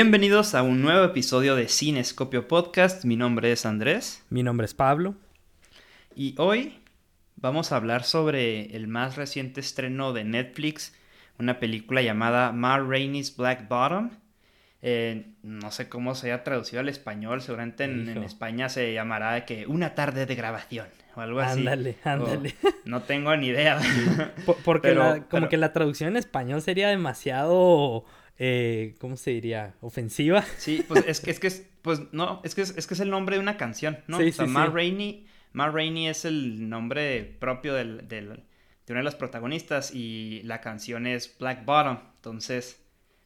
Bienvenidos a un nuevo episodio de Cinescopio Podcast. Mi nombre es Andrés. Mi nombre es Pablo. Y hoy vamos a hablar sobre el más reciente estreno de Netflix, una película llamada Ma Rainey's Black Bottom. Eh, no sé cómo se haya traducido al español, seguramente en, en España se llamará que una tarde de grabación o algo así. Ándale, ándale. no tengo ni idea. porque como que la traducción en español sería demasiado eh, ¿cómo se diría? Ofensiva. Sí, pues es que es que es, pues no, es que es, que es el nombre de una canción, ¿no? Sí, o sea, Ma Rainey, Ma Rainey es el nombre propio del, del, de una de las protagonistas y la canción es Black Bottom, entonces,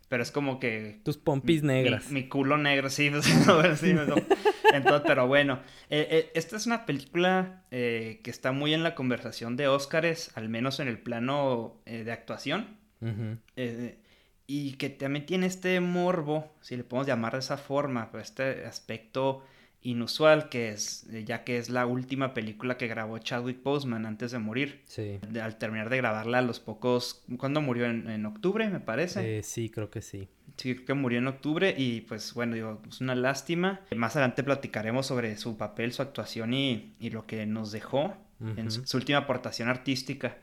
pero es como que... Tus pompis negras. Mi, culo negro, sí, pues, sí entonces, pero bueno, eh, eh, esta es una película eh, que está muy en la conversación de Óscares, al menos en el plano de actuación. Uh y que también tiene este morbo, si le podemos llamar de esa forma, este aspecto inusual que es, eh, ya que es la última película que grabó Chadwick Boseman antes de morir. Sí. al terminar de grabarla a los pocos, ¿cuándo murió? En, octubre, me parece. Eh, sí, creo que sí. Sí, creo que murió en octubre y pues bueno, digo, es una lástima. Más adelante platicaremos sobre su papel, su actuación y, y lo que nos dejó en su última aportación artística.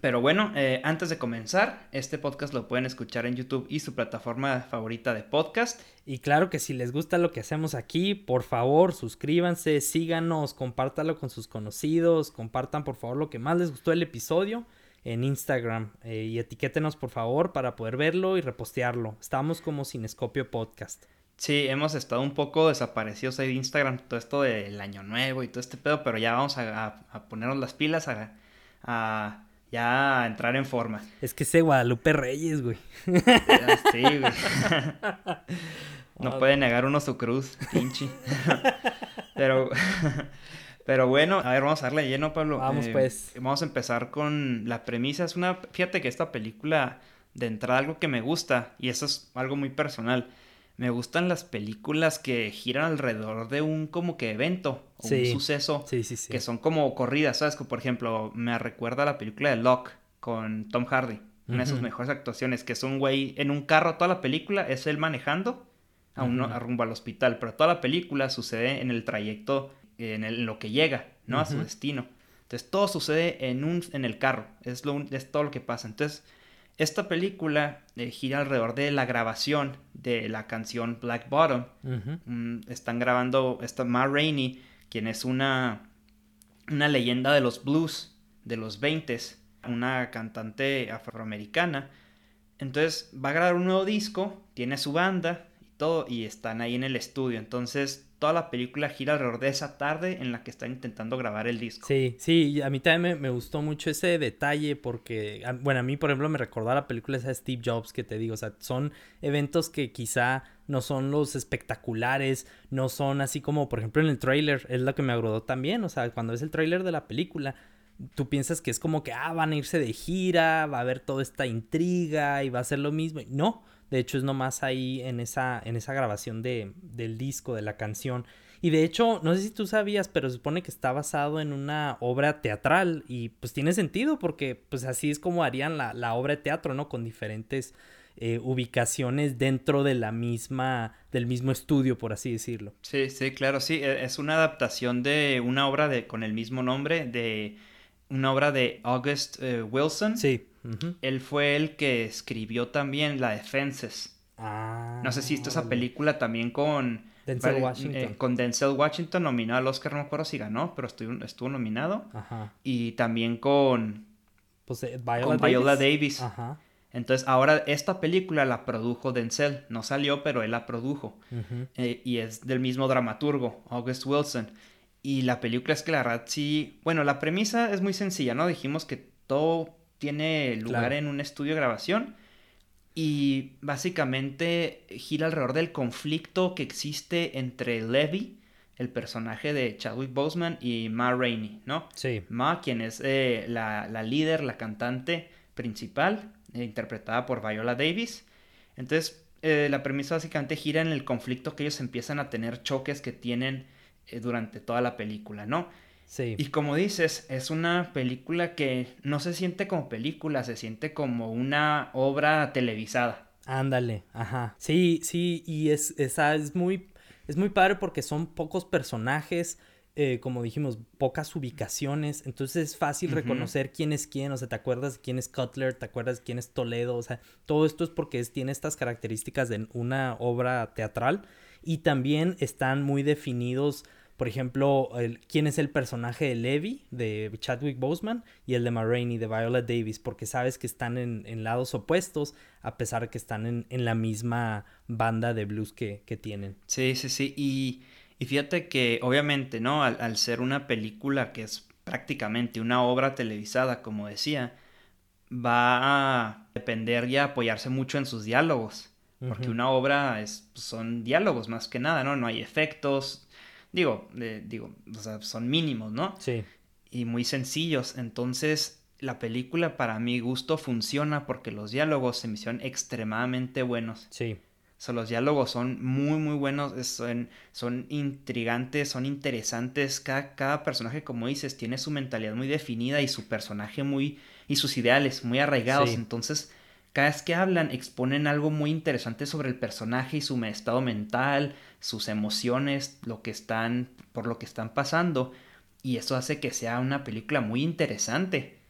Pero bueno, eh, antes de comenzar, este podcast lo pueden escuchar en YouTube y su plataforma favorita de podcast. Y claro que si les gusta lo que hacemos aquí, por favor, suscríbanse, síganos, compártalo con sus conocidos, compartan por favor lo que más les gustó del episodio en Instagram eh, y etiquétenos por favor para poder verlo y repostearlo. Estamos como Cinescopio Podcast. Sí, hemos estado un poco desaparecidos ahí de Instagram, todo esto del año nuevo y todo este pedo, pero ya vamos a, a ponernos las pilas, a a ya entrar en forma. Es que ese Guadalupe Reyes, güey. Sí, güey. No puede negar uno su cruz, pinche. Pero, pero bueno, a ver, vamos a darle lleno, Pablo. Vamos, eh, pues. Vamos a empezar con la premisa. Es una, fíjate que esta película, de entrada, algo que me gusta, y eso es algo muy personal me gustan las películas que giran alrededor de un como que evento o un suceso que son como corridas, ¿sabes? Como por ejemplo, me recuerda la película de Locke con Tom Hardy, una de sus mejores actuaciones, que es un güey en un carro toda la película, es él manejando a, un, rumbo al hospital, pero toda la película sucede en el trayecto, en, lo que llega, ¿no? A su destino. Entonces todo sucede en, un, en el carro, es, lo, es todo lo que pasa. Entonces esta película eh, gira alrededor de la grabación de la canción Black Bottom. Mm, están grabando esta Ma Rainey, quien es una, una leyenda de los blues de los 20 una cantante afroamericana. Entonces va a grabar un nuevo disco, tiene su banda y todo, y están ahí en el estudio. Entonces toda la película gira alrededor de esa tarde en la que están intentando grabar el disco. Sí, sí, a mí también me, gustó mucho ese detalle porque, bueno, a mí por ejemplo me recordó la película esa de Steve Jobs que te digo, o sea, son eventos que quizá no son los espectaculares, no son así como por ejemplo en el trailer, es lo que me agradó también, o sea, cuando ves el trailer de la película, tú piensas que es como que, ah, van a irse de gira, va a haber toda esta intriga y va a ser lo mismo. No, de hecho, es nomás ahí en esa, en esa grabación de, del disco, de la canción. Y de hecho, no sé si tú sabías, pero se supone que está basado en una obra teatral. Y pues tiene sentido porque pues así es como harían la, la obra de teatro, ¿no? Con diferentes eh, ubicaciones dentro de la misma, del mismo estudio, por así decirlo. Sí, sí, claro, sí. E, es una adaptación de una obra de, con el mismo nombre, de una obra de August eh, Wilson. Sí. Él fue el que escribió también La Defenses. Ah, no sé si esto esa película también con Denzel Washington. Eh, con Denzel Washington nominado al Oscar, no me acuerdo si ganó, pero estuvo, nominado. Ajá. Y también con, pues, eh, Viola, Davis. Ajá. Entonces ahora esta película la produjo Denzel, no salió, pero él la produjo. Eh, y es del mismo dramaturgo, August Wilson. Y la película es que la verdad sí, bueno, la premisa es muy sencilla, ¿no? Dijimos que todo tiene lugar en un estudio de grabación y básicamente gira alrededor del conflicto que existe entre Levi, el personaje de Chadwick Boseman, y Ma Rainey, ¿no? Sí. Ma, quien es eh, la, líder, la cantante principal, eh, interpretada por Viola Davis. Entonces, eh, la premisa básicamente gira en el conflicto que ellos empiezan a tener choques que tienen durante toda la película, ¿no? Y como dices, es una película que no se siente como película, se siente como una obra televisada. Ándale, ajá. Sí, sí, y es, esa es muy, es muy padre porque son pocos personajes, eh, como dijimos, pocas ubicaciones, entonces es fácil reconocer quién es quién, o sea, te acuerdas quién es Cutler, te acuerdas quién es Toledo, o sea, todo esto es porque es, tiene estas características de una obra teatral y también están muy definidos por ejemplo, quién es el personaje de Levi, de Chadwick Boseman, y el de Marraine, de Viola Davis, porque sabes que están en, lados opuestos, a pesar de que están en, la misma banda de blues que, tienen. Sí, sí, sí. Y, fíjate que, obviamente, ¿no? Al, ser una película que es prácticamente una obra televisada, como decía, va a depender y a apoyarse mucho en sus diálogos. Porque una obra es, son diálogos más que nada, ¿no? No hay efectos, Digo, digo, o sea, son mínimos, ¿no? Sí. Y muy sencillos. Entonces, la película para mi gusto funciona porque los diálogos se me hicieron extremadamente buenos. Sí. O sea, los diálogos son muy, muy buenos, son, son intrigantes, son interesantes. Cada, cada, personaje, como dices, tiene su mentalidad muy definida y su personaje muy... y sus ideales muy arraigados. Entonces, cada vez que hablan exponen algo muy interesante sobre el personaje y su estado mental, sus emociones, lo que están, por lo que están pasando. Y eso hace que sea una película muy interesante.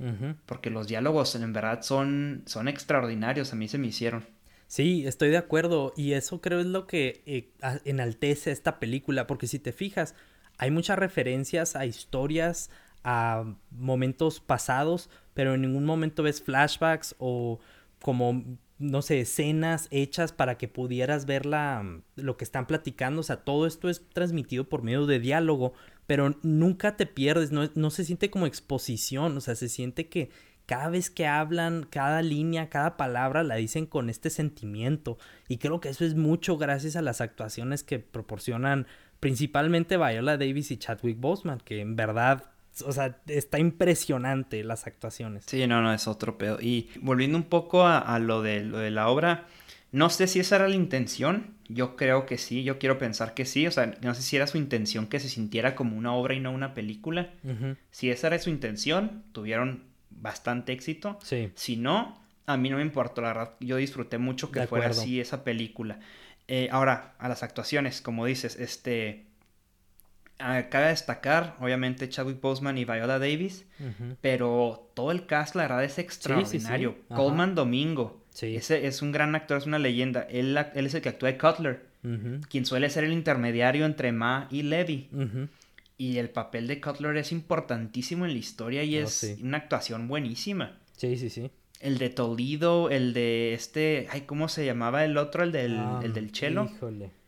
Porque los diálogos en verdad son, son extraordinarios. A mí se me hicieron. Sí, estoy de acuerdo. Y eso creo es lo que eh, enaltece esta película. Porque si te fijas, hay muchas referencias a historias, a momentos pasados, pero en ningún momento ves flashbacks o como, no sé, escenas hechas para que pudieras ver la, lo que están platicando. O sea, todo esto es transmitido por medio de diálogo, pero nunca te pierdes, no, no se siente como exposición, o sea, se siente que cada vez que hablan, cada línea, cada palabra la dicen con este sentimiento. Y creo que eso es mucho gracias a las actuaciones que proporcionan principalmente Viola Davis y Chadwick Boseman, que en verdad o sea, está impresionante las actuaciones. Sí, no, no, es otro pedo. Y volviendo un poco a, lo, de, lo de la obra, no sé si esa era la intención. Yo creo que sí, yo quiero pensar que sí. O sea, no sé si era su intención que se sintiera como una obra y no una película. Si esa era su intención, tuvieron bastante éxito. Sí. Si no, a mí no me importó, la verdad. Yo disfruté mucho que fuera así esa película. Eh, ahora, a las actuaciones, como dices, este Cabe destacar, obviamente, Chadwick Boseman y Viola Davis, pero todo el cast, la verdad, es extraordinario. Coleman Domingo, ese es un gran actor, es una leyenda. Él, él es el que actúa de Cutler, quien suele ser el intermediario entre Ma y Levi. Y el papel de Cutler es importantísimo en la historia y oh, es una actuación buenísima. Sí, sí, sí. El de Toledo, el de este, ay, ¿cómo se llamaba el otro? El del, ah, el del chelo. Híjole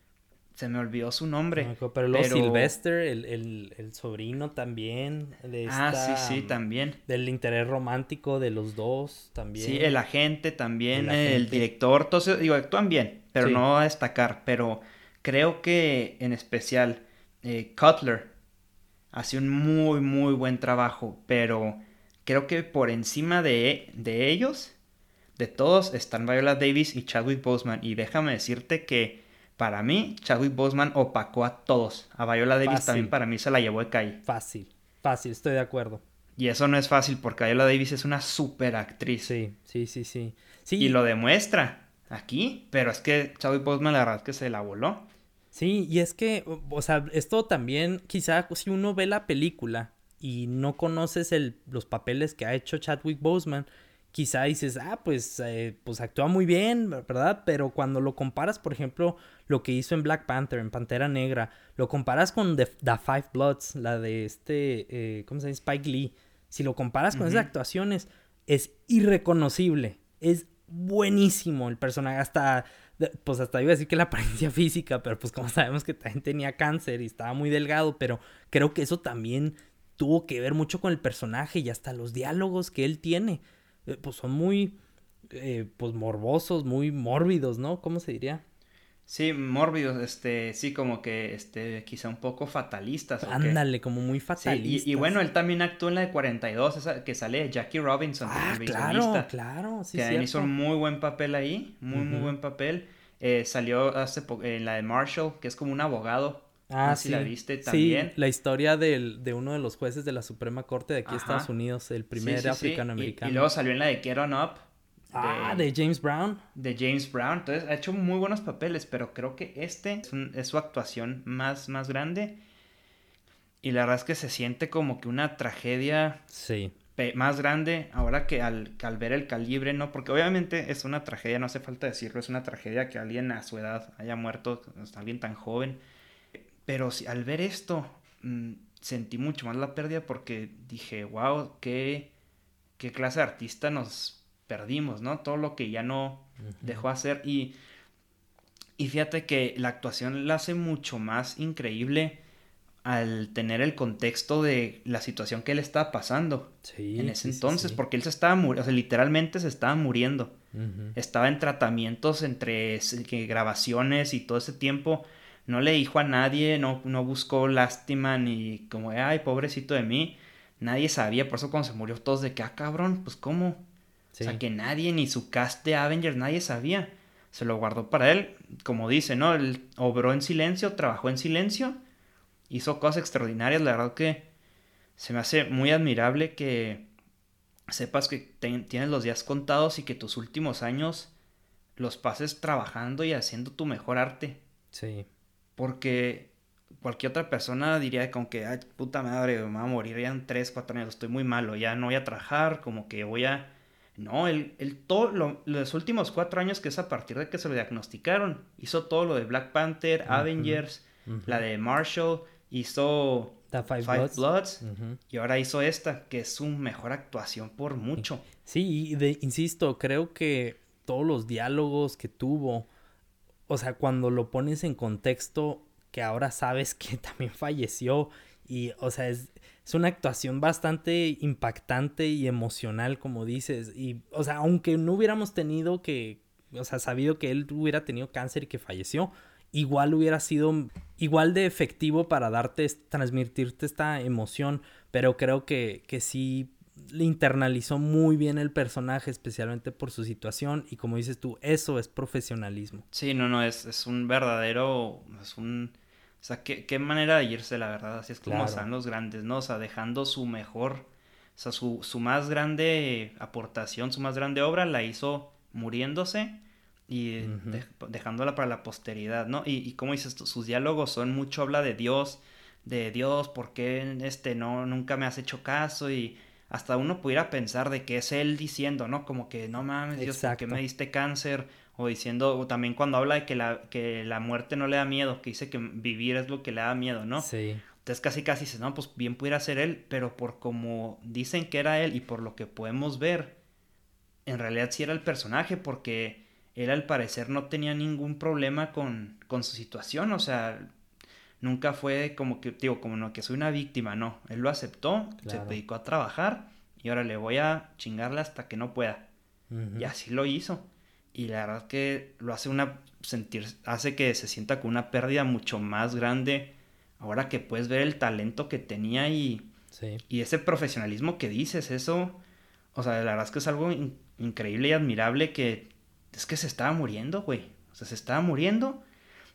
se me olvidó su nombre. pero luego Sylvester, el, sobrino también. De ah, sí, sí, también. Del interés romántico de los dos también. Sí, el agente también, el, director. Entonces, digo, actúan bien, pero no a destacar. Pero creo que en especial eh, Cutler hace un muy, muy buen trabajo. Pero creo que por encima de, de ellos, de todos, están Viola Davis y Chadwick Boseman. Y déjame decirte que para mí, Chadwick Boseman opacó a todos. A Viola Davis también para mí se la llevó de calle. Fácil, fácil, estoy de acuerdo. Y eso no es fácil porque Viola Davis es una super actriz. Sí, sí, sí, sí. Y lo demuestra aquí, pero es que Chadwick Boseman la verdad es que se la voló. Sí, y es que, o sea, esto también, quizá si uno ve la película y no conoces el, los papeles que ha hecho Chadwick Boseman, quizá dices, ah, pues, eh, pues actúa muy bien, ¿verdad? Pero cuando lo comparas, por ejemplo, lo que hizo en Black Panther, en Pantera Negra, lo comparas con The, Five Bloods, la de este, eh, ¿cómo se llama? Spike Lee. Si lo comparas con esas actuaciones, es irreconocible. Es buenísimo el personaje. Hasta, pues hasta iba a decir que la apariencia física, pero pues como sabemos que también tenía cáncer y estaba muy delgado, pero creo que eso también tuvo que ver mucho con el personaje y hasta los diálogos que él tiene. Eh, pues son muy, eh, pues morbosos, muy mórbidos, ¿no? ¿Cómo se diría? Sí, mórbidos, este, sí, como que, este, quizá un poco fatalistas. Ándale, como muy fatalistas. y, bueno, él también actuó en la de 42, esa que sale Jackie Robinson. Ah, claro, claro, sí, Que hizo un muy buen papel ahí, muy, muy buen papel. Eh, salió hace en la de Marshall, que es como un abogado. Ah, sí. la viste también. Sí, la historia de uno de los jueces de la Suprema Corte de aquí de Estados Unidos, el primer africano-americano. Y, luego salió en la de Get On Up. Ah, de James Brown. De James Brown. Entonces ha hecho muy buenos papeles, pero creo que este es, su actuación más, más grande. Y la verdad es que se siente como que una tragedia sí. más grande ahora que al, al, ver el calibre, ¿no? Porque obviamente es una tragedia, no hace falta decirlo, es una tragedia que alguien a su edad haya muerto, alguien tan joven. Pero si, al ver esto, mm, sentí mucho más la pérdida porque dije, wow, qué, qué clase de artista nos perdimos, ¿no? Todo lo que ya no dejó hacer y, y fíjate que la actuación la hace mucho más increíble al tener el contexto de la situación que él estaba pasando en ese entonces, porque él se estaba muriendo, o sea, literalmente se estaba muriendo. Estaba en tratamientos entre grabaciones y todo ese tiempo. No le dijo a nadie, no, no buscó lástima ni como, ay, pobrecito de mí. Nadie sabía, por eso cuando se murió todos de que, ah, cabrón, pues cómo. O sea, que nadie, ni su cast de Avengers, nadie sabía. Se lo guardó para él, como dice, ¿no? Él obró en silencio, trabajó en silencio, hizo cosas extraordinarias. La verdad que se me hace muy admirable que sepas que tienes los días contados y que tus últimos años los pases trabajando y haciendo tu mejor arte. Sí. Porque cualquier otra persona diría como que, ay, puta madre, me voy a morir ya en 3, 4 años, estoy muy malo, ya no voy a trabajar, como que voy a no, el, el todo, los últimos cuatro años que es a partir de que se lo diagnosticaron, hizo todo lo de Black Panther, Avengers, la de Marshall, hizo Five, Bloods, y ahora hizo esta, que es su mejor actuación por mucho. Sí, de, insisto, creo que todos los diálogos que tuvo, o sea, cuando lo pones en contexto, que ahora sabes que también falleció, y, o sea, es, es una actuación bastante impactante y emocional, como dices. Y, o sea, aunque no hubiéramos tenido que, o sea, sabido que él hubiera tenido cáncer y que falleció, igual hubiera sido igual de efectivo para darte, transmitirte esta emoción. Pero creo que, que sí le internalizó muy bien el personaje, especialmente por su situación. Y como dices tú, eso es profesionalismo. Sí, no, no, es, es un verdadero, es un o sea, qué, manera de irse, la verdad. Así es como están los grandes, ¿no? O sea, dejando su mejor, o sea, su, su más grande aportación, su más grande obra, la hizo muriéndose y dejándola para la posteridad, ¿no? Y, y como dices, sus diálogos son mucho habla de Dios, de Dios, ¿por qué este no, nunca me has hecho caso? Y hasta uno pudiera pensar de que es él diciendo, ¿no? Como que no mames, Dios, ¿por qué me diste cáncer? O diciendo, o también cuando habla de que la, que la muerte no le da miedo, que dice que vivir es lo que le da miedo, ¿no? Sí. Entonces casi casi dice, no, pues bien pudiera ser él, pero por como dicen que era él y por lo que podemos ver, en realidad sí era el personaje, porque él al parecer no tenía ningún problema con, con su situación, o sea, nunca fue como que, digo, como no, que soy una víctima, no, él lo aceptó, se dedicó a trabajar y ahora le voy a chingarle hasta que no pueda. Y así lo hizo y la verdad que lo hace una sentir hace que se sienta con una pérdida mucho más grande ahora que puedes ver el talento que tenía y y ese profesionalismo que dices eso o sea la verdad es que es algo increíble y admirable que es que se estaba muriendo güey. O sea se estaba muriendo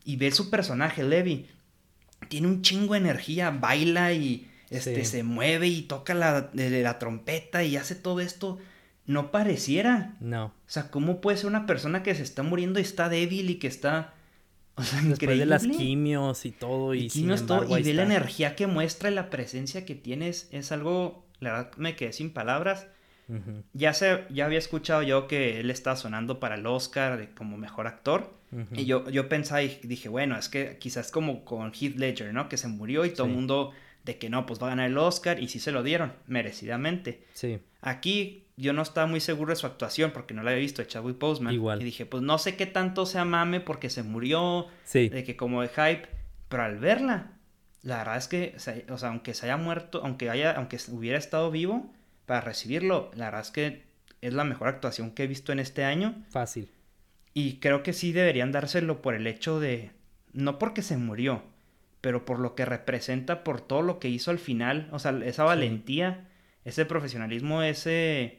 y ve su personaje Levi. Tiene un chingo de energía baila y este se mueve y toca la, la trompeta y hace todo esto no pareciera. No. O sea, ¿cómo puede ser una persona que se está muriendo y está débil y que está... O sea, Después de las quimios y todo. Y, quimios todo. Y de la energía que muestra y la presencia que tienes. Es algo... La verdad me quedé sin palabras. Ya se, ya había escuchado yo que él estaba sonando para el Oscar de, como mejor actor. Y yo, yo pensaba y dije, bueno, es que quizás como con Heath Ledger, ¿no? Que se murió y todo el mundo de que no, pues va a ganar el Oscar. Y sí se lo dieron, merecidamente. Sí. Aquí yo no estaba muy seguro de su actuación porque no la había visto de Chadwick Boseman. Igual. Y dije, pues no sé qué tanto sea mame porque se murió, de que como de hype, pero al verla, la verdad es que, o sea, aunque se haya muerto, aunque haya, aunque hubiera estado vivo para recibirlo, la verdad es que es la mejor actuación que he visto en este año. Fácil. Y creo que sí deberían dárselo por el hecho de, no porque se murió, pero por lo que representa, por todo lo que hizo al final, o sea, esa valentía, ese profesionalismo, ese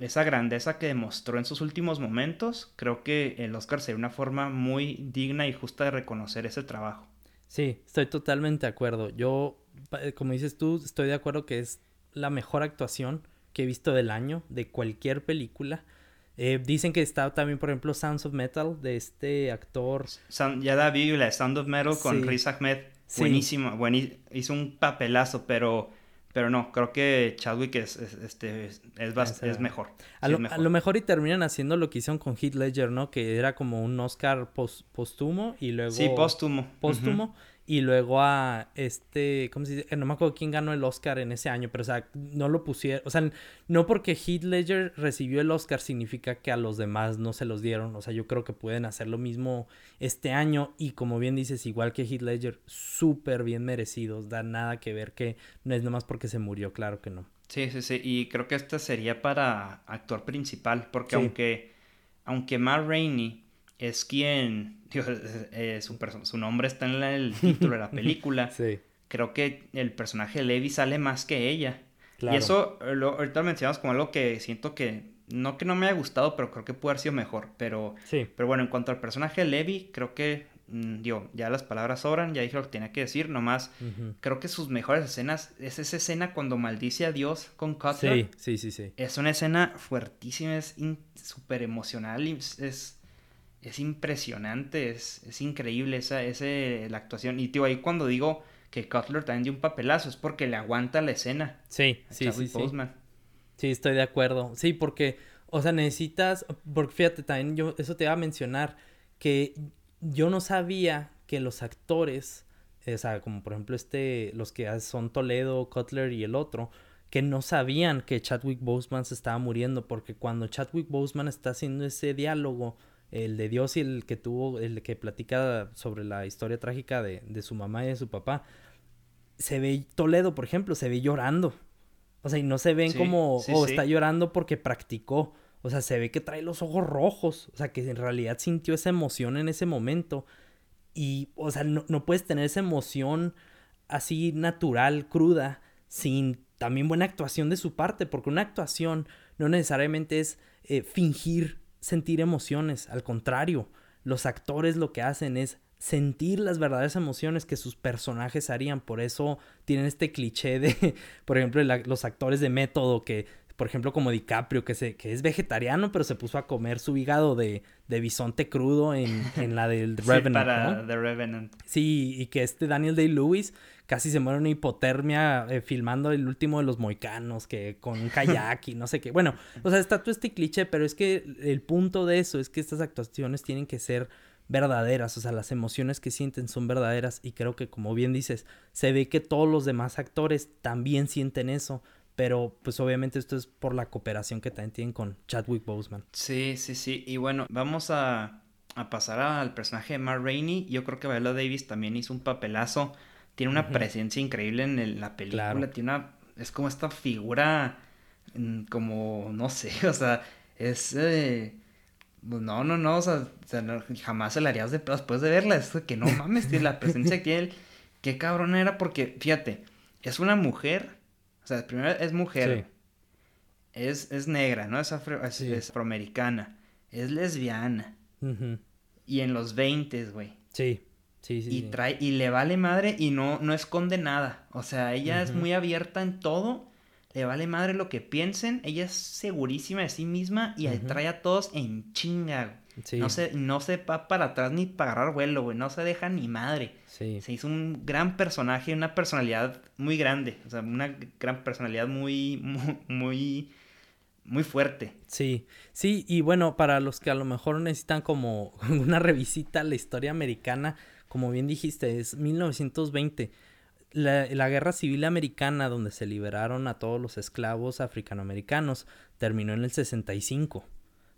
esa grandeza que demostró en sus últimos momentos, creo que el Oscar sería una forma muy digna y justa de reconocer ese trabajo. Sí, estoy totalmente de acuerdo. Yo, como dices tú, estoy de acuerdo que es la mejor actuación que he visto del año, de cualquier película. Eh, dicen que está también, por ejemplo, Sounds of Metal de este actor. ya la vi, la Sound of Metal con Riz Ahmed. Buenísimo, hizo un papelazo, pero pero no, creo que Chadwick es, este, es, es, mejor. A, lo, mejor. y terminan haciendo lo que hicieron con Heath Ledger, ¿no? Que era como un Oscar póstumo y luego... Sí, póstumo. Póstumo y luego a este, ¿cómo se dice? No me acuerdo quién ganó el Oscar en ese año, pero o sea, no lo pusieron, o sea, no porque Heath Ledger recibió el Oscar significa que a los demás no se los dieron, o sea, yo creo que pueden hacer lo mismo este año y como bien dices, igual que Heath Ledger, súper bien merecidos, da nada que ver que no es nomás porque se murió, claro que no. Sí, sí, sí, y creo que esta sería para actor principal, porque aunque, aunque Matt Rainey es quien, eh, su, su, nombre está en el título de la película. sí. Creo que el personaje de Levi sale más que ella. Claro. Y eso lo, ahorita lo mencionamos como algo que siento que, no que no me haya gustado, pero creo que puede haber sido mejor. Pero, sí. pero bueno, en cuanto al personaje de Levi, creo que, mm, digo, ya las palabras sobran, ya dije lo que tenía que decir, nomás creo que sus mejores escenas es esa escena cuando maldice a Dios con Cutler. Sí, sí, sí, sí. Es una escena fuertísima, es súper emocional y es es impresionante, es, es increíble esa, ese, la actuación. Y tío, ahí cuando digo que Cutler también dio un papelazo, es porque le aguanta la escena. Sí, sí, sí, sí. Sí, estoy de acuerdo. Sí, porque, o sea, necesitas, porque fíjate, también yo, eso te iba a mencionar, que yo no sabía que los actores, o sea, como por ejemplo este, los que son Toledo, Cutler y el otro, que no sabían que Chadwick Boseman se estaba muriendo, porque cuando Chadwick Boseman está haciendo ese diálogo, el de Dios y el que tuvo, el que platica sobre la historia trágica de, de su mamá y de su papá, se ve Toledo, por ejemplo, se ve llorando. O sea, y no se ven como, o está llorando porque practicó. O sea, se ve que trae los ojos rojos. O sea, que en realidad sintió esa emoción en ese momento. Y, o sea, no, no puedes tener esa emoción así natural, cruda, sin también buena actuación de su parte. Porque una actuación no necesariamente es eh, fingir sentir emociones, al contrario, los actores lo que hacen es sentir las verdaderas emociones que sus personajes harían. Por eso tienen este cliché de, por ejemplo, los actores de método que, por ejemplo, como DiCaprio, que, se, que es vegetariano, pero se puso a comer su hígado de, de bisonte crudo en, en la del Revenant. Sí, para The Revenant. Sí, y que este Daniel Day-Lewis casi se muere una hipotermia eh, filmando el último de los moicanos, que con un kayak y no sé qué. Bueno, o sea, está todo este cliché, pero es que el punto de eso es que estas actuaciones tienen que ser verdaderas, o sea, las emociones que sienten son verdaderas y creo que como bien dices, se ve que todos los demás actores también sienten eso, pero pues obviamente esto es por la cooperación que también tienen con Chadwick Boseman. Sí, sí, sí, y bueno, vamos a, a pasar al personaje de Mar Rainey, yo creo que Viola Davis también hizo un papelazo. Tiene una presencia increíble en la película, tiene una, es como esta figura, mm, como, no sé, o sea, es, eh, no, no, no, o sea, jamás se la harías de después de verla, es que no mames, tiene la presencia que tiene, qué cabrón era, porque, fíjate, es una mujer, sea, primero es mujer, es, es negra, ¿no? Es, afroamericana, es lesbiana, y en los 20, güey. Sí y trae, y le vale madre y no, no esconde nada. O sea, ella es muy abierta en todo. Le vale madre lo que piensen. Ella es segurísima de sí misma y trae a todos en chinga. No se, no se va para atrás ni para agarrar vuelo, güey. No se deja ni madre. Se hizo un gran personaje, una personalidad muy grande. O sea, una gran personalidad muy, muy, muy, muy fuerte. Sí, sí, y bueno, para los que a lo mejor necesitan como una revisita a la historia americana, como bien dijiste, es 1920. La, la, guerra civil americana, donde se liberaron a todos los esclavos africanoamericanos, terminó en el 65.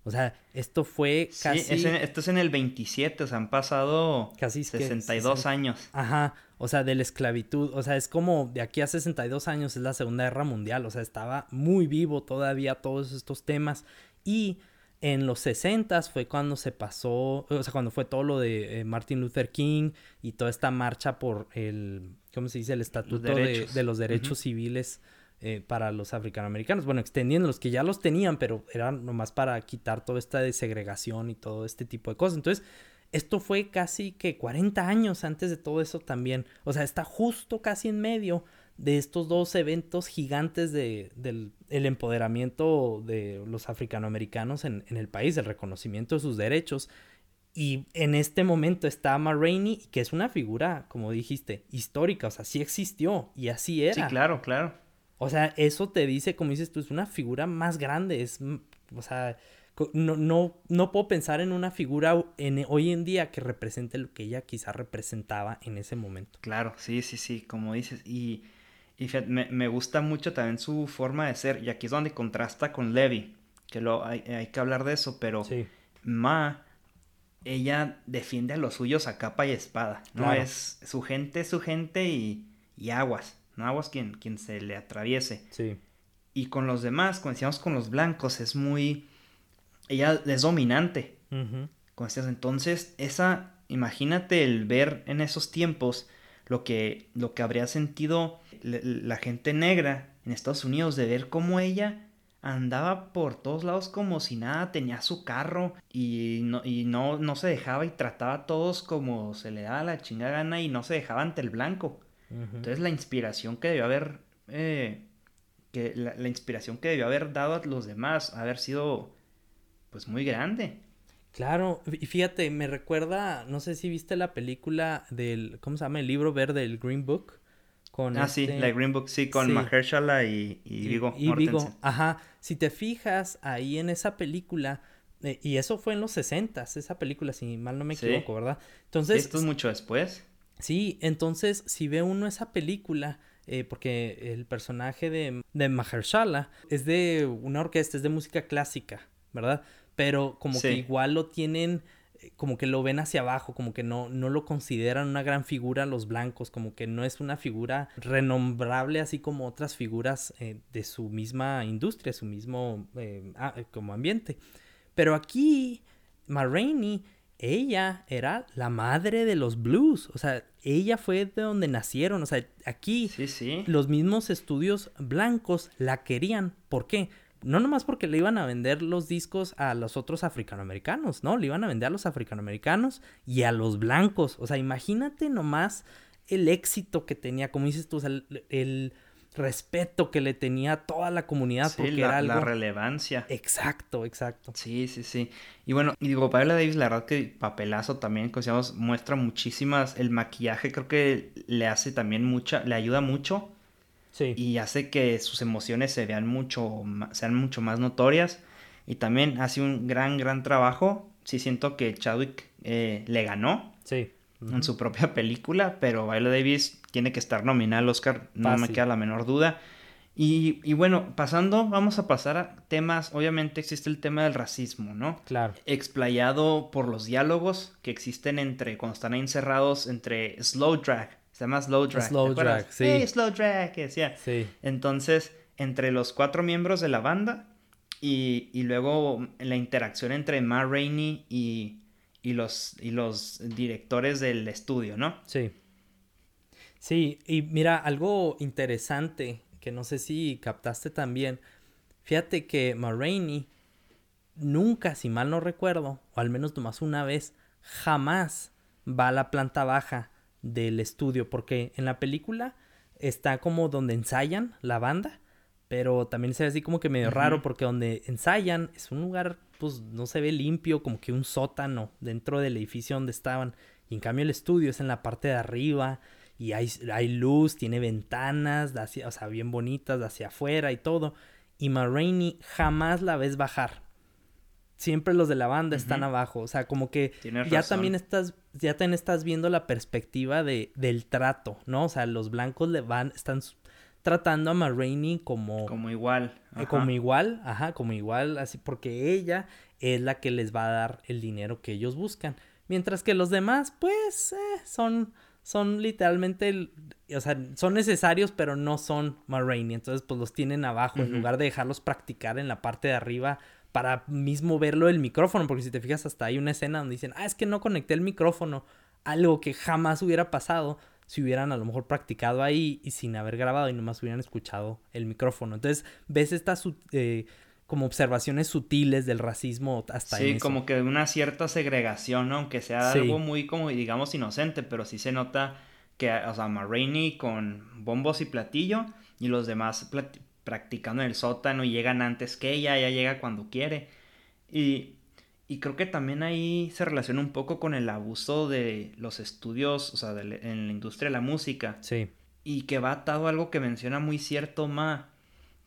O sea, esto fue casi... Sí, esto es en el 27, o sea, han pasado casi 62 años. Ajá, o sea, de la esclavitud, o sea, es como de aquí a 62 años es la Segunda Guerra Mundial, o sea, estaba muy vivo todavía todos estos temas y en los 60 fue cuando se pasó, o sea, cuando fue todo lo de eh, Martin Luther King y toda esta marcha por el, ¿cómo se dice? El estatuto de, los derechos civiles eh, para los africanoamericanos. Bueno, extendiendo los que ya los tenían, pero eran nomás para quitar toda esta desegregación y todo este tipo de cosas. Entonces, esto fue casi que 40 años antes de todo eso también. O sea, está justo casi en medio de estos dos eventos gigantes de, del el empoderamiento de los africanoamericanos en, en el país, el reconocimiento de sus derechos. Y en este momento está Ma Rainey, que es una figura, como dijiste, histórica, o sea, sí existió y así era. Sí, claro, claro. O sea, eso te dice, como dices tú, es una figura más grande, es, o sea, no, no, no puedo pensar en una figura en, hoy en día que represente lo que ella quizá representaba en ese momento. Claro, sí, sí, sí, como dices, y, y me, me, gusta mucho también su forma de ser, y aquí es donde contrasta con Levi, que lo, hay, hay que hablar de eso, pero sí. Ma ella defiende a los suyos a capa y espada, ¿no? Es su gente, su gente y, y aguas, ¿no? Aguas quien, quien se le atraviese. Sí. Y con los demás, como decíamos con los blancos, es muy... Ella es dominante. Uh Entonces, esa, imagínate el ver en esos tiempos lo que, lo que habría sentido la gente negra en Estados Unidos de ver cómo ella andaba por todos lados como si nada, tenía su carro y no, y no, no se dejaba y trataba a todos como se le daba la chingada gana y no se dejaba ante el blanco. Entonces la inspiración que debió haber, eh, que la, la, inspiración que debió haber dado a los demás, haber sido pues muy grande. Claro, y fíjate, me recuerda, no sé si viste la película del, ¿cómo se llama? El libro verde, el Green Book. Con ah, sí, este la Green Book, sí, con Mahershala y, y, Vigo. Y Vigo, ajá. Si te fijas ahí en esa película, eh, y eso fue en los 60 esa película, si mal no me equivoco, ¿verdad? Entonces... Esto es mucho después. Sí, entonces, si ve uno esa película, eh, porque el personaje de, de Mahershala es de una orquesta, es de música clásica, ¿verdad? Pero como que igual lo tienen como que lo ven hacia abajo, como que no, no lo consideran una gran figura los blancos, como que no es una figura renombrable así como otras figuras eh, de su misma industria, su mismo eh, como ambiente. Pero aquí, Ma ella era la madre de los blues, o sea, ella fue de donde nacieron, o sea, aquí los mismos estudios blancos la querían. ¿Por qué? no nomás porque le iban a vender los discos a los otros africanoamericanos, no, le iban a vender a los africanoamericanos y a los blancos. O sea, imagínate nomás el éxito que tenía, como dices tú, o sea, el, respeto que le tenía a toda la comunidad. Sí, porque la, era algo... la relevancia. Exacto, exacto. Sí, sí, sí. Y bueno, y digo, Paola Davis, la verdad que papelazo también, como decíamos, muestra muchísimas, el maquillaje creo que le hace también mucha, le ayuda mucho y hace que sus emociones se vean mucho, sean mucho más notorias. Y también hace un gran, gran trabajo. Sí siento que Chadwick eh, le ganó. Sí. En su propia película, pero Viola Davis tiene que estar nominada al Oscar, no me queda la menor duda. Y, y, bueno, pasando, vamos a pasar a temas, obviamente existe el tema del racismo, ¿no? Claro. Explayado por los diálogos que existen entre, cuando están ahí encerrados, entre Slow Drag, se llama Slow Drag. Slow Drag, sí. Hey, Slow Drag, que decía. Sí. Entonces, entre los cuatro miembros de la banda y, y luego la interacción entre Ma Rainey y, y, los, y los directores del estudio, ¿no? Sí. Sí, y mira, algo interesante que no sé si captaste también. Fíjate que Ma Rainey nunca, si mal no recuerdo, o al menos nomás una vez, jamás va a la planta baja del estudio, porque en la película está como donde ensayan la banda, pero también se ve así como que medio raro porque donde ensayan es un lugar pues no se ve limpio, como que un sótano dentro del edificio donde estaban. Y en cambio el estudio es en la parte de arriba y hay, hay luz, tiene ventanas, hacia, o sea, bien bonitas, hacia afuera y todo. Y Ma jamás la ves bajar siempre los de la banda están abajo. O sea, como que ya también estás, ya también estás viendo la perspectiva de, del trato, ¿no? O sea, los blancos le van, están tratando a Ma como... Como igual. Eh, como igual, ajá, como igual, así, porque ella es la que les va a dar el dinero que ellos buscan. Mientras que los demás, pues, eh, son, son literalmente, o sea, son necesarios, pero no son Ma Entonces, pues los tienen abajo, en lugar de dejarlos practicar en la parte de arriba para mismo verlo el micrófono, porque si te fijas hasta hay una escena donde dicen, ah, es que no conecté el micrófono, algo que jamás hubiera pasado si hubieran a lo mejor practicado ahí y sin haber grabado y nomás hubieran escuchado el micrófono. Entonces ves estas eh, como observaciones sutiles del racismo hasta Sí, como que una cierta segregación, ¿no? aunque sea algo muy como digamos inocente, pero sí se nota que, o sea, Marraine con bombos y platillo y los demás practicando en el sótano y llegan antes que ella, ella llega cuando quiere. Y, y creo que también ahí se relaciona un poco con el abuso de los estudios, o sea, en la industria de la música. Sí. Y que va atado a algo que menciona muy cierto Ma,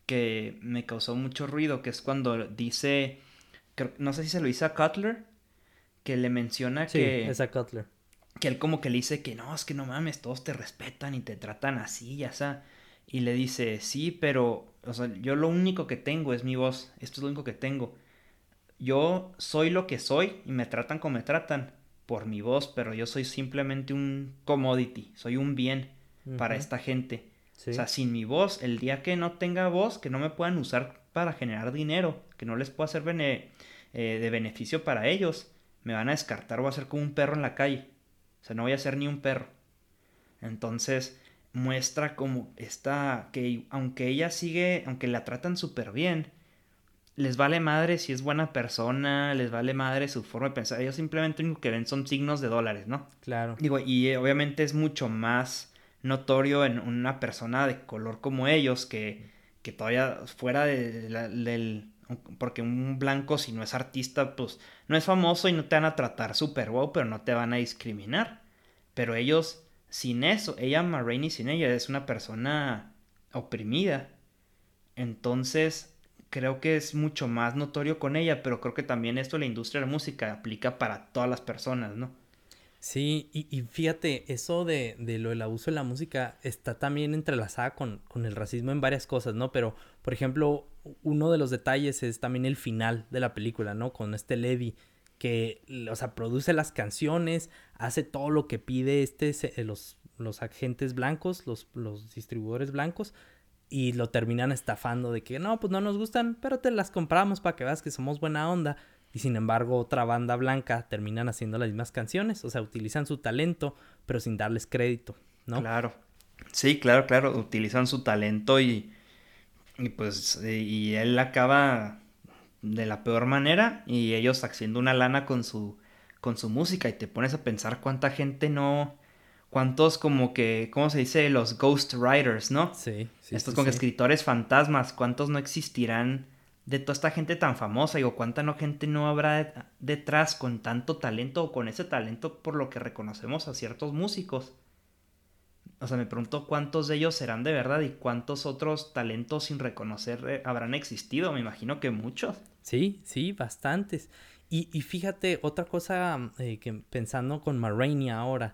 que me causó mucho ruido, que es cuando dice, no sé si se lo dice a Cutler, que le menciona sí, que... es a Cutler. Que él como que le dice que no, es que no mames, todos te respetan y te tratan así, ya sea. Y le dice, sí, pero, o sea, yo lo único que tengo es mi voz, esto es lo único que tengo. Yo soy lo que soy y me tratan como me tratan por mi voz, pero yo soy simplemente un commodity, soy un bien para esta gente. O sea, sin mi voz, el día que no tenga voz, que no me puedan usar para generar dinero, que no les pueda ser eh, de beneficio para ellos, me van a descartar, voy a ser como un perro en la calle. O sea, no voy a ser ni un perro. Entonces, muestra como está, que aunque ella sigue, aunque la tratan súper bien, les vale madre si es buena persona, les vale madre su forma de pensar. Ellos simplemente lo único que ven son signos de dólares, ¿no? Claro. Digo, y eh, obviamente es mucho más notorio en una persona de color como ellos que, que todavía fuera de, del... Porque un blanco si no es artista, pues no es famoso y no te van a tratar súper wow, pero no te van a discriminar. Pero ellos sin eso, ella, Marraine, sin ella, es una persona oprimida. Entonces, creo que es mucho más notorio con ella, pero creo que también esto la industria de la música aplica para todas las personas, ¿no? Sí, y, fíjate, eso de, lo del abuso de la música está también entrelazada con, con, el racismo en varias cosas, ¿no? Pero, por ejemplo, uno de los detalles es también el final de la película, ¿no? Con este Levi que, o sea, produce las canciones, hace todo lo que pide este, eh, los, los agentes blancos, los, los distribuidores blancos, y lo terminan estafando de que no, pues no nos gustan, pero te las compramos para que veas que somos buena onda. Y sin embargo, otra banda blanca terminan haciendo las mismas canciones, o sea, utilizan su talento, pero sin darles crédito, ¿no? Claro. Sí, claro, claro, utilizan su talento y, y pues, y él acaba de la peor manera y ellos haciendo una lana con su con su música y te pones a pensar cuánta gente no cuántos como que cómo se dice los ghost writers, ¿no? Sí, sí Estos como escritores fantasmas, cuántos no existirán de toda esta gente tan famosa, digo, cuánta no gente no habrá detrás con tanto talento o con ese talento por lo que reconocemos a ciertos músicos. O sea, me pregunto cuántos de ellos serán de verdad y cuántos otros talentos sin reconocer eh, habrán existido. Me imagino que muchos. Sí, sí, bastantes. Y, y fíjate, otra cosa eh, que pensando con Marraine ahora,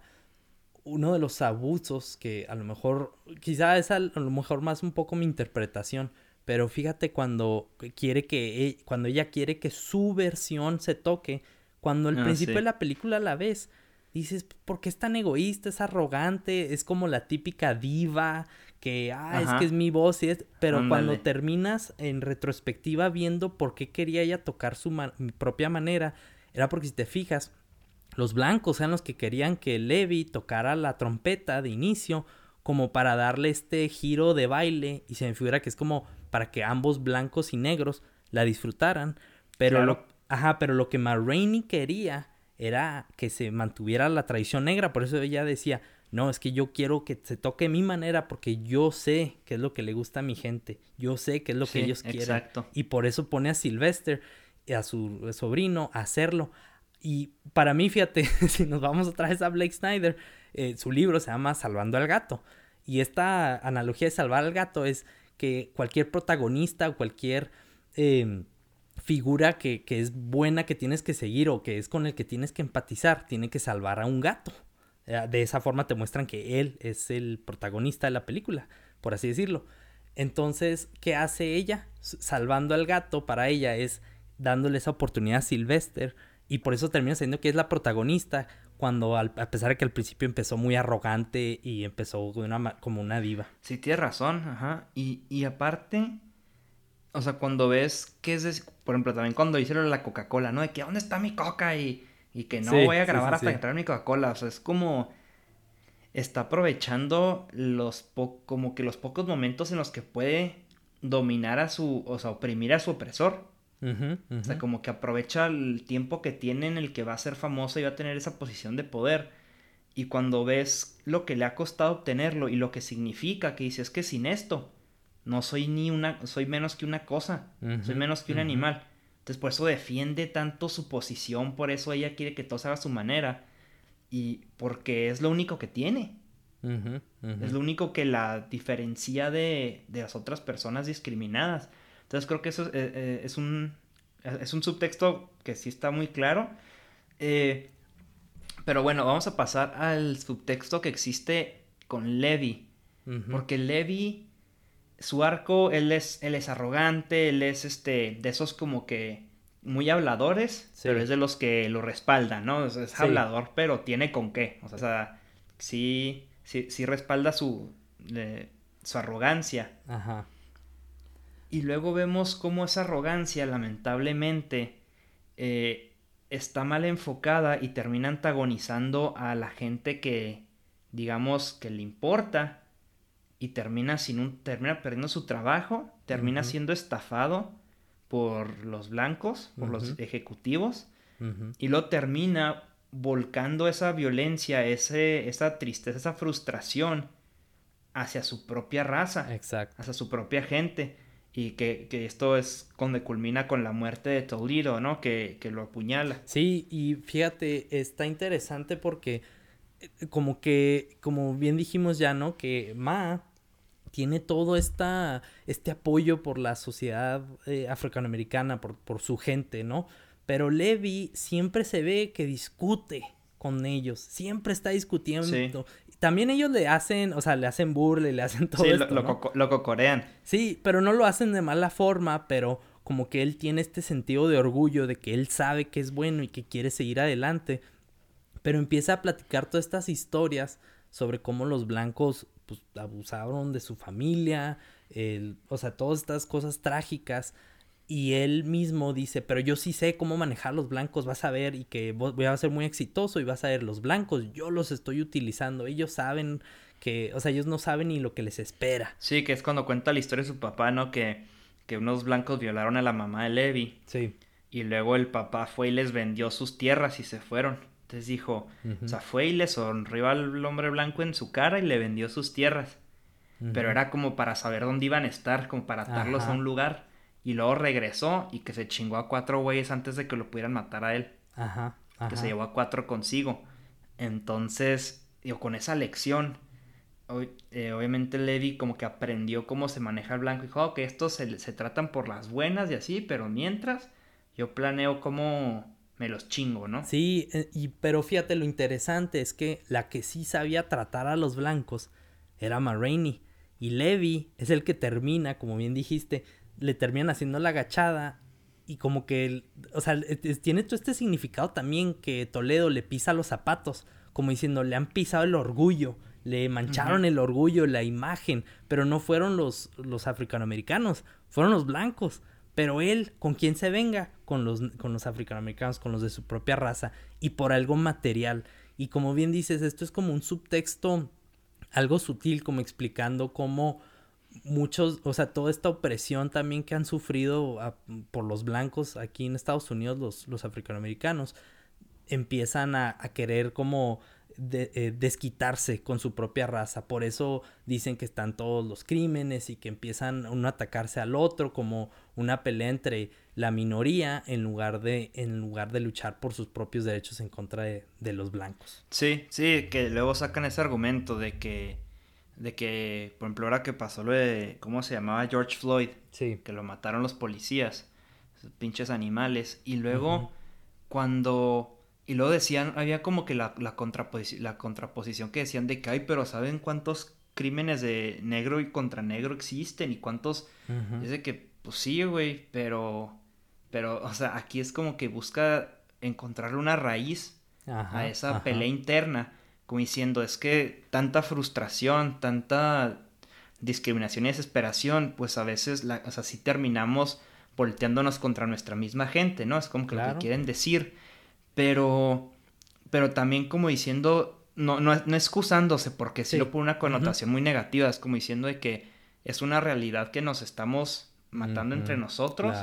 uno de los abusos que a lo mejor, quizá es a lo mejor más un poco mi interpretación, pero fíjate cuando quiere que, e, cuando ella quiere que su versión se toque, cuando al ah, principio de la película la ves, dices, ¿por qué es tan egoísta, es arrogante, es como la típica diva que, ah, es que es mi voz, y es... pero cuando terminas en retrospectiva viendo por qué quería ella tocar su propia manera, era porque si te fijas, los blancos eran los que querían que Levi tocara la trompeta de inicio como para darle este giro de baile y se me figura que es como para que ambos blancos y negros la disfrutaran, pero lo, ajá, pero lo que Ma quería era que se mantuviera la tradición negra, por eso ella decía, no, es que yo quiero que se toque mi manera porque yo sé qué es lo que le gusta a mi gente. Yo sé qué es lo que ellos quieren. Exacto. Y por eso pone a Sylvester, a su sobrino, a hacerlo. Y para mí, fíjate, si nos vamos otra vez a Blake Snyder, eh, su libro se llama Salvando al Gato. Y esta analogía de salvar al gato es que cualquier protagonista o cualquier em, figura que, que es buena que tienes que seguir o que es con el que tienes que empatizar, tiene que salvar a un gato. Eh, de esa forma te muestran que él es el protagonista de la película, por así decirlo. Entonces, ¿qué hace ella? Salvando al gato para ella es dándole esa oportunidad a Sylvester y por eso termina siendo que es la protagonista cuando a pesar de que al principio empezó muy arrogante y empezó como una diva. Sí, tienes razón, ajá. Y, y aparte, o sea, cuando ves que es, por ejemplo, también cuando hicieron la Coca-Cola, ¿no? De que, ¿dónde está mi coca? Y y que no voy a grabar hasta que mi Coca-Cola. O sea, es como. Está aprovechando los como que los pocos momentos en los que puede dominar a su. O sea, oprimir a su opresor. O sea, como que aprovecha el tiempo que tiene en el que va a ser famoso y va a tener esa posición de poder. Y cuando ves lo que le ha costado obtenerlo y lo que significa, que dices que sin esto no soy ni una, soy menos que una cosa, soy menos que un animal. Entonces por eso defiende tanto su posición, por eso ella quiere que todo se haga a su manera y porque es lo único que tiene. Es lo único que la diferencia de, de, las otras personas discriminadas. Entonces creo que eso eh, eh, es, un, es un subtexto que sí está muy claro. Eh, pero bueno, vamos a pasar al subtexto que existe con Levi. Porque Levi, su arco, él es, él es arrogante, él es este, de esos como que muy habladores, pero es de los que lo respaldan, ¿no? Es, hablador, pero tiene con qué. O sea, sí, sí, sí respalda su, su arrogancia. Ajá. Y luego vemos cómo esa arrogancia, lamentablemente, eh, está mal enfocada y termina antagonizando a la gente que, digamos, que le importa y termina, sin un, termina perdiendo su trabajo, termina siendo estafado por los blancos, por los ejecutivos, y lo termina volcando esa violencia, ese, esa tristeza, esa frustración hacia su propia raza, Exacto. hacia su propia gente y que, esto es donde culmina con la muerte de Toledo, ¿no? Que, lo apuñala. Sí, y fíjate, está interesante porque eh, como que, como bien dijimos ya, ¿no? Que Ma tiene todo esta, este apoyo por la sociedad eh, afroamericana, por, por su gente, ¿no? Pero Levi siempre se ve que discute con ellos, siempre está discutiendo también ellos le hacen, o sea, le hacen burle, le hacen todo sí, esto, lo, lo, cocorean. Sí, pero no lo hacen de mala forma, pero como que él tiene este sentido de orgullo de que él sabe que es bueno y que quiere seguir adelante. Pero empieza a platicar todas estas historias sobre cómo los blancos pues, abusaron de su familia, o sea, todas estas cosas trágicas y él mismo dice, pero yo sí sé cómo manejar los blancos, vas a ver, y que voy a ser muy exitoso y vas a ver los blancos, yo los estoy utilizando, ellos saben que, o sea, ellos no saben ni lo que les espera. Sí, que es cuando cuenta la historia de su papá, ¿no? Que, que unos blancos violaron a la mamá de Levi. Sí. Y luego el papá fue y les vendió sus tierras y se fueron. Entonces dijo, o sea, fue y le sonrió al hombre blanco en su cara y le vendió sus tierras. Pero era como para saber dónde iban a estar, como para atarlos a un lugar. Y luego regresó y que se chingó a cuatro güeyes antes de que lo pudieran matar a él. Ajá. Que se llevó a cuatro consigo. Entonces, digo, con esa lección, eh, obviamente Levi como que aprendió cómo se maneja el blanco. Y dijo, que estos se, se, tratan por las buenas y así, pero mientras yo planeo cómo me los chingo, ¿no? Sí, eh, y, pero fíjate, lo interesante es que la que sí sabía tratar a los blancos era Ma Y Levi es el que termina, como bien dijiste, le terminan haciendo la agachada y como que, o sea, tiene todo este significado también que Toledo le pisa los zapatos, como diciendo, le han pisado el orgullo, le mancharon el orgullo, la imagen, pero no fueron los, los africanoamericanos, fueron los blancos. Pero él, con quien se venga, con los, con los africanoamericanos, con los de su propia raza, y por algo material. Y como bien dices, esto es como un subtexto algo sutil, como explicando cómo muchos, o sea, toda esta opresión también que han sufrido por los blancos aquí en Estados Unidos, los, los afroamericanos, empiezan a, querer como eh, desquitarse con su propia raza. Por eso dicen que están todos los crímenes y que empiezan uno a atacarse al otro como una pelea entre la minoría en lugar de, en lugar de luchar por sus propios derechos en contra de, de los blancos. Sí, sí, que luego sacan ese argumento de que de que, por ejemplo, ahora que pasó lo de, ¿cómo se llamaba? George Floyd. Sí. Que lo mataron los policías, esos pinches animales. Y luego, cuando... Y luego decían, había como que la, la, la contraposición que decían de que, ay, pero ¿saben cuántos crímenes de negro y contra negro existen? Y cuántos... Es de que, pues sí, güey, pero... Pero, o sea, aquí es como que busca encontrar una raíz a esa pelea interna como diciendo, es que tanta frustración, tanta discriminación y desesperación, pues a veces, la, o sea, sí terminamos volteándonos contra nuestra misma gente, ¿no? Es como que lo que quieren decir, pero, pero también como diciendo, no, no, no excusándose, porque si lo pone una connotación muy negativa, es como diciendo de que es una realidad que nos estamos matando entre nosotros.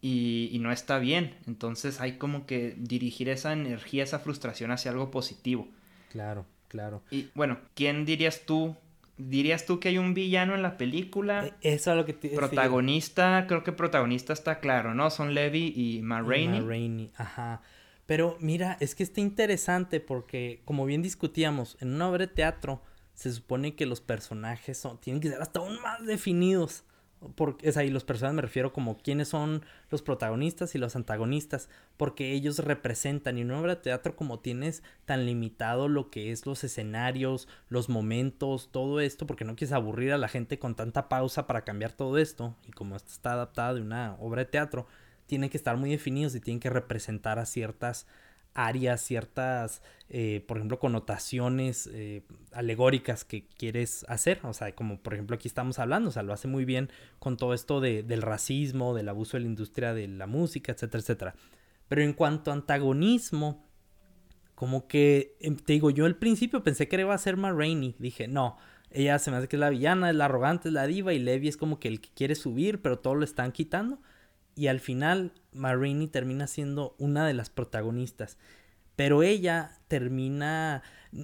Y, y, no está bien. Entonces hay como que dirigir esa energía, esa frustración hacia algo positivo. Claro, claro. Y bueno, ¿quién dirías tú? ¿Dirías tú que hay un villano en la película? E, eso es lo que te Protagonista, creo que protagonista está claro, ¿no? Son Levi y Ma Rainey. ajá. Pero mira, es que está interesante porque, como bien discutíamos, en una obra de teatro se supone que los personajes son, tienen que ser hasta aún más definidos. Porque, es ahí, los personajes me refiero como quiénes son los protagonistas y los antagonistas, porque ellos representan, y una obra de teatro como tienes tan limitado lo que es los escenarios, los momentos, todo esto, porque no quieres aburrir a la gente con tanta pausa para cambiar todo esto, y como está adaptada de una obra de teatro, tienen que estar muy definidos y tienen que representar a ciertas áreas, ciertas, eh, por ejemplo, connotaciones eh, alegóricas que quieres hacer. O sea, como por ejemplo aquí estamos hablando, o sea, lo hace muy bien con todo esto de, del racismo, del abuso de la industria de la música, etcétera, etcétera. Pero en cuanto a antagonismo, como que, em, te digo, yo al principio pensé que iba a ser Rainey. Dije, no, ella se me hace que es la villana, es la arrogante, es la diva, y Levi es como que el que quiere subir, pero todo lo están quitando y al final Marini termina siendo una de las protagonistas. Pero ella termina,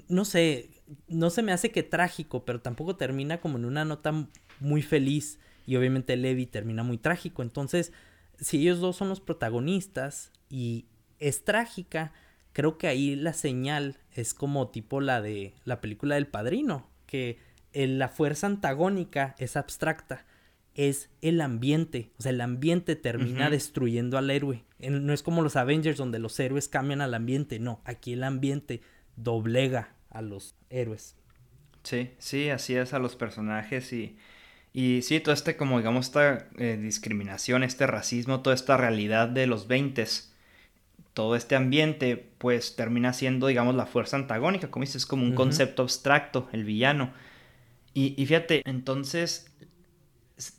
no sé, no se me hace que trágico, pero tampoco termina como en una nota muy feliz. Y obviamente Levi termina muy trágico. Entonces, si ellos dos son los protagonistas y es trágica, creo que ahí la señal es como tipo la de la película del padrino, que la fuerza antagónica es abstracta es el ambiente. O sea, el ambiente termina destruyendo al héroe. No es como los Avengers donde los héroes cambian al ambiente. No, aquí el ambiente doblega a los héroes. Sí, sí, así es a los personajes y, y sí, todo este como digamos esta eh, discriminación, este racismo, toda esta realidad de los 20 todo este ambiente pues termina siendo digamos la fuerza antagónica, como dices, es como un concepto abstracto, el villano. Y, y fíjate, entonces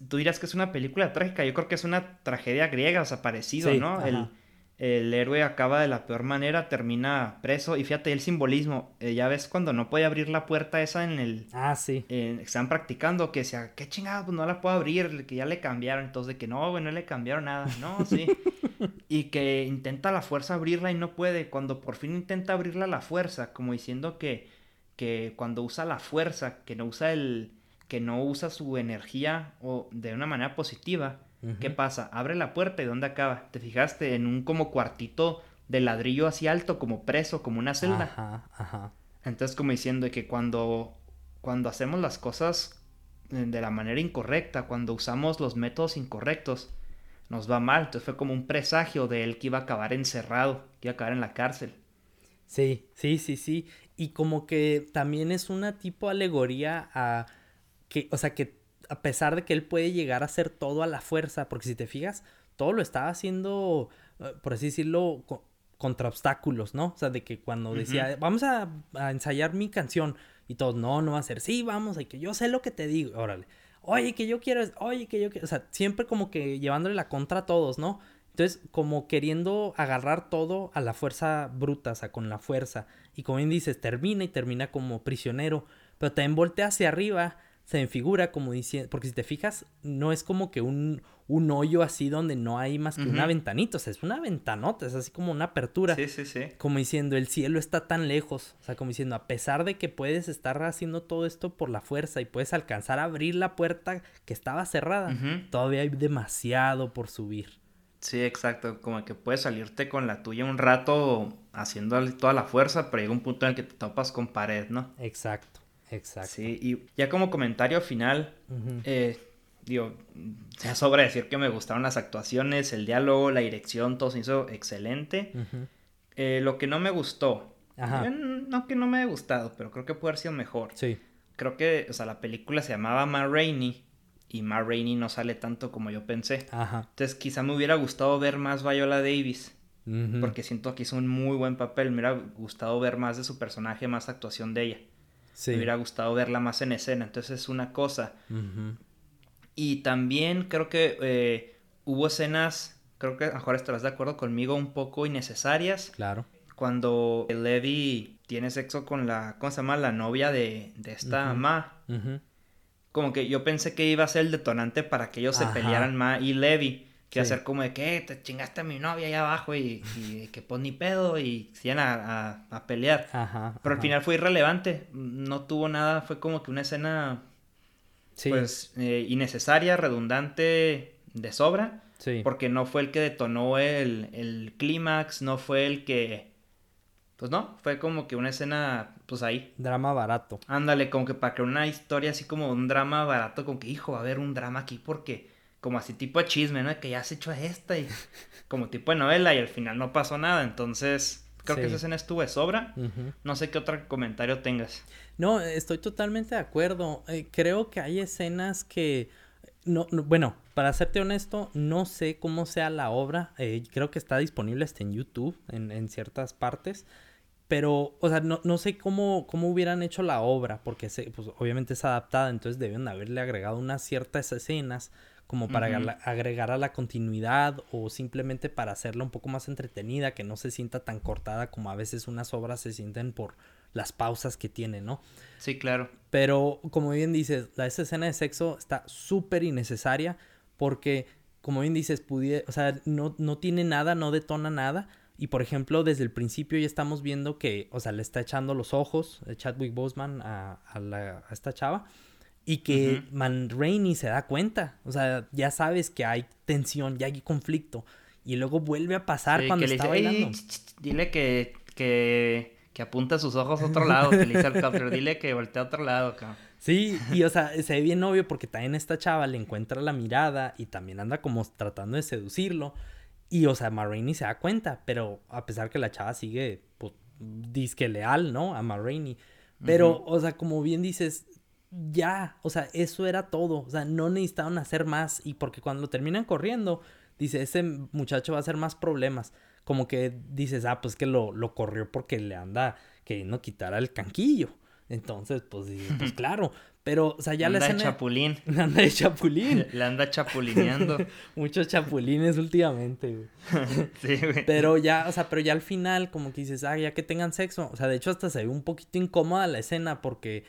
tú dirás que es una película trágica, yo creo que es una tragedia griega, o sea, parecido, ¿no? El, el, héroe acaba de la peor manera, termina preso, y fíjate el simbolismo, eh, ya ves cuando no puede abrir la puerta esa en el... Ah, sí. están practicando, que sea, qué chingado, pues no la puedo abrir, que ya le cambiaron, entonces de que no, güey, no le cambiaron nada, no, sí. y que intenta la fuerza abrirla y no puede, cuando por fin intenta abrirla la fuerza, como diciendo que, que cuando usa la fuerza, que no usa el que no usa su energía o de una manera positiva, ¿qué pasa? Abre la puerta y ¿dónde acaba? ¿Te fijaste? En un como cuartito de ladrillo así alto, como preso, como una celda. Ajá, ajá. Entonces como diciendo que cuando, cuando hacemos las cosas eh, de la manera incorrecta, cuando usamos los métodos incorrectos, nos va mal. Entonces fue como un presagio de él que iba a acabar encerrado, que iba a acabar en la cárcel. Sí, sí, sí, sí. Y como que también es una tipo alegoría a que, o sea, que a pesar de que él puede llegar a hacer todo a la fuerza, porque si te fijas, todo lo estaba haciendo, eh, por así decirlo, contra obstáculos, ¿no? O sea, de que cuando decía, vamos a, ensayar mi canción, y todos, no, no va a ser, sí, vamos, y que yo sé lo que te digo, órale, oye, que yo quiero, oye, que yo quiero, o sea, siempre como que llevándole la contra a todos, ¿no? Entonces, como queriendo agarrar todo a la fuerza bruta, o sea, con la fuerza. Y como bien dices, termina y termina como prisionero. Pero también voltea hacia arriba se me figura como diciendo, porque si te fijas, no es como que un, un hoyo así donde no hay más que una ventanita, o sea, es una ventanota, es así como una apertura. Sí, sí, sí. Como diciendo, el cielo está tan lejos, o sea, como diciendo, a pesar de que puedes estar haciendo todo esto por la fuerza y puedes alcanzar a abrir la puerta que estaba cerrada, todavía hay demasiado por subir. Sí, exacto, como que puedes salirte con la tuya un rato haciendo toda la fuerza, pero llega un punto en el que te topas con pared, ¿no? Exacto. Exacto. Sí, y ya como comentario final, eh, digo, se sobra decir que me gustaron las actuaciones, el diálogo, la dirección, todo se hizo excelente. Eh, lo que no me gustó, no que no me haya gustado, pero creo que puede haber sido mejor. Sí. Creo que, o sea, la película se llamaba Ma Rainey y Ma Rainey no sale tanto como yo pensé. Ajá. Entonces quizá me hubiera gustado ver más Viola Davis. Porque siento que hizo un muy buen papel. Me hubiera gustado ver más de su personaje, más actuación de ella. Me hubiera gustado verla más en escena. Entonces es una cosa. Y también creo que eh, hubo escenas, creo que a mejor estarás de acuerdo conmigo, un poco innecesarias. Claro. Cuando Levi tiene sexo con la, ¿cómo se llama? La novia de, de esta Ma. Como que yo pensé que iba a ser el detonante para que ellos se pelearan Ma y Levi. Que hacer como de que te chingaste a mi novia allá abajo y, que pues ni pedo y se iban a, a, pelear. Ajá, Pero al final fue irrelevante. No tuvo nada, fue como que una escena pues eh, innecesaria, redundante, de sobra. Sí. Porque no fue el que detonó el, el clímax, no fue el que pues no, fue como que una escena, pues ahí. Drama barato. Ándale, como que para crear una historia así como un drama barato, como que, hijo, va a haber un drama aquí porque, como así tipo de chisme, ¿no? Que ya has hecho esta y como tipo de novela y al final no pasó nada, entonces creo que esa escena estuvo de sobra. No sé qué otro comentario tengas. No, estoy totalmente de acuerdo. Eh, creo que hay escenas que... No, bueno, para serte honesto, no sé cómo sea la obra. Eh, creo que está disponible hasta en YouTube, en, en ciertas partes. Pero, o sea, no, no sé cómo, cómo hubieran hecho la obra, porque se, pues, obviamente es adaptada, entonces deben haberle agregado unas ciertas escenas como para agregar a la continuidad o simplemente para hacerla un poco más entretenida, que no se sienta tan cortada como a veces unas obras se sienten por las pausas que tienen, ¿no? Sí, claro. Pero, como bien dices, la, esa escena de sexo está súper innecesaria porque, como bien dices, pudiera, o sea, no, no tiene nada, no detona nada y por ejemplo, desde el principio ya estamos viendo que, o sea, le está echando los ojos eh, Chadwick Boseman a, a, esta chava. Y que Man Rainey se da cuenta. O sea, ya sabes que hay tensión, ya hay conflicto. Y luego vuelve a pasar cuando está bailando. dile que, que, que apunta sus ojos a otro lado, que le dice al dile que voltea a otro lado, cabrón. Sí, y o sea, se ve bien obvio porque también esta chava le encuentra la mirada y también anda como tratando de seducirlo. Y, o sea, Marraine se da cuenta, pero a pesar que la chava sigue, pues, disque leal, ¿no? A Marraine. Pero, o sea, como bien dices, ya, o sea, eso era todo. O sea, no necesitaban hacer más. Y porque cuando lo terminan corriendo, dice, ese muchacho va a hacer más problemas. Como que dices, ah, pues que lo, lo corrió porque le anda queriendo quitar al canquillo. Entonces, pues, pues claro, pero, o sea, ya la escena... de chapulín. Anda de chapulín. Le anda chapulineando. Muchos chapulines últimamente, güey. sí, güey. Pero ya, o sea, pero ya al final, como que dices, ah, ya que tengan sexo. O sea, de hecho, hasta se ve un poquito incómoda la escena porque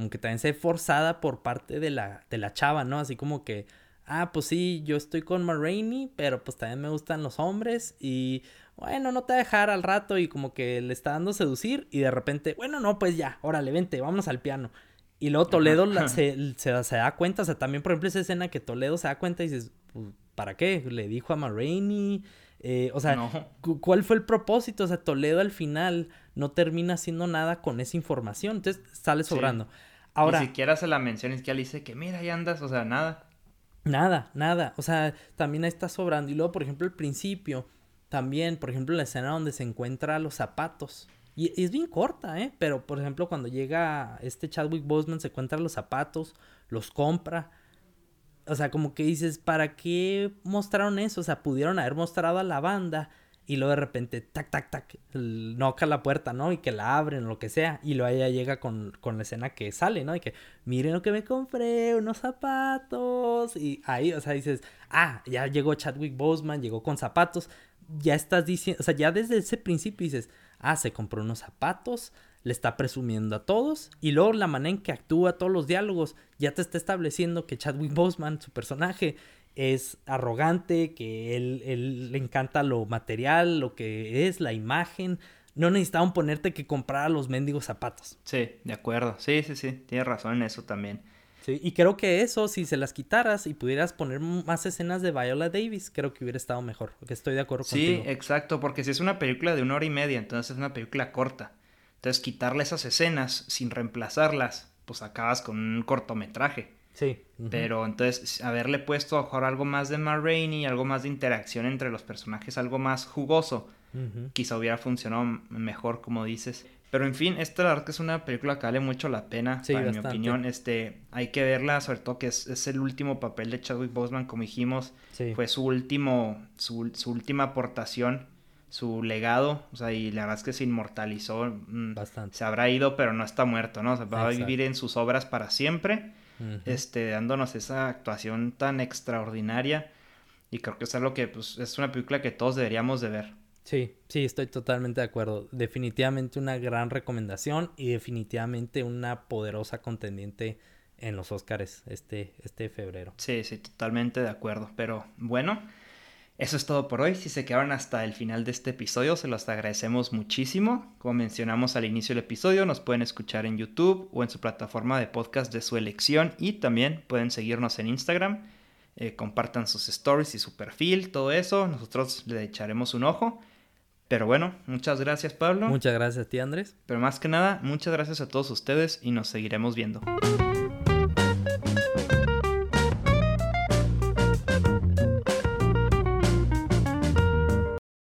como que también se ve forzada por parte de la, de la chava, ¿no? Así como que, ah, pues sí, yo estoy con Marraine, pero pues también me gustan los hombres y bueno, no te va a dejar al rato y como que le está dando seducir y de repente, bueno, no, pues ya, órale, vente, vámonos al piano. Y luego Toledo se, se, da cuenta, o sea, también por ejemplo esa escena que Toledo se da cuenta y dices, pues, ¿para qué? Le dijo a Marraine, eh, o sea, ¿cuál fue el propósito? O sea, Toledo al final no termina haciendo nada con esa información, entonces sale sobrando. Ahora, Ni siquiera se la menciona, es que le dice que mira, ahí andas, o sea, nada. Nada, nada, o sea, también ahí está sobrando. Y luego, por ejemplo, al principio, también, por ejemplo, la escena donde se encuentra los zapatos. Y, es bien corta, ¿eh? Pero, por ejemplo, cuando llega este Chadwick Boseman, se encuentra los zapatos, los compra. O sea, como que dices, ¿para qué mostraron eso? O sea, pudieron haber mostrado a la banda y luego de repente, tac, tac, tac, noca la puerta, ¿no? Y que la abren, lo que sea. Y luego ella llega con, con la escena que sale, ¿no? Y que, miren lo que me compré, unos zapatos. Y ahí, o sea, dices, ah, ya llegó Chadwick Boseman, llegó con zapatos. Ya estás diciendo, o sea, ya desde ese principio dices, Ah, se compró unos zapatos, le está presumiendo a todos y luego la manera en que actúa todos los diálogos ya te está estableciendo que Chadwick Boseman, su personaje, es arrogante, que él, él, le encanta lo material, lo que es, la imagen. No necesitaban ponerte que comprar los mendigos zapatos. Sí, de acuerdo. Sí, sí, sí. Tienes razón en eso también. Sí, y creo que eso, si se las quitaras y pudieras poner más escenas de Viola Davis, creo que hubiera estado mejor. Porque estoy de acuerdo contigo. Sí, exacto, porque si es una película de una hora y media, entonces es una película corta. Entonces, quitarle esas escenas sin reemplazarlas, pues acabas con un cortometraje. Sí. Pero entonces, haberle puesto a algo más de Ma Rainey, algo más de interacción entre los personajes, algo más jugoso, quizá hubiera funcionado mejor, como dices. Pero en fin, esta la verdad que es una película que vale mucho la pena, en mi opinión. Este, hay que verla, sobre todo que es, el último papel de Chadwick Boseman, como dijimos. Fue su último, su, última aportación, su legado. O sea, y la verdad es que se inmortalizó. Mm, Bastante. Se habrá ido, pero no está muerto, ¿no? O sea, va a vivir en sus obras para siempre. Este, dándonos esa actuación tan extraordinaria. Y creo que es algo que pues, es una película que todos deberíamos de ver. Sí, sí, estoy totalmente de acuerdo. Definitivamente una gran recomendación y definitivamente una poderosa contendiente en los Oscars este, este febrero. Sí, sí, totalmente de acuerdo. Pero bueno, Eso es todo por hoy. Si se quedaron hasta el final de este episodio, se los agradecemos muchísimo. Como mencionamos al inicio del episodio, nos pueden escuchar en YouTube o en su plataforma de podcast de su elección y también pueden seguirnos en Instagram. Eh, compartan sus stories y su perfil, todo eso. Nosotros le echaremos un ojo. Pero bueno, muchas gracias Pablo. Muchas gracias a ti Andrés. Pero más que nada, muchas gracias a todos ustedes y nos seguiremos viendo.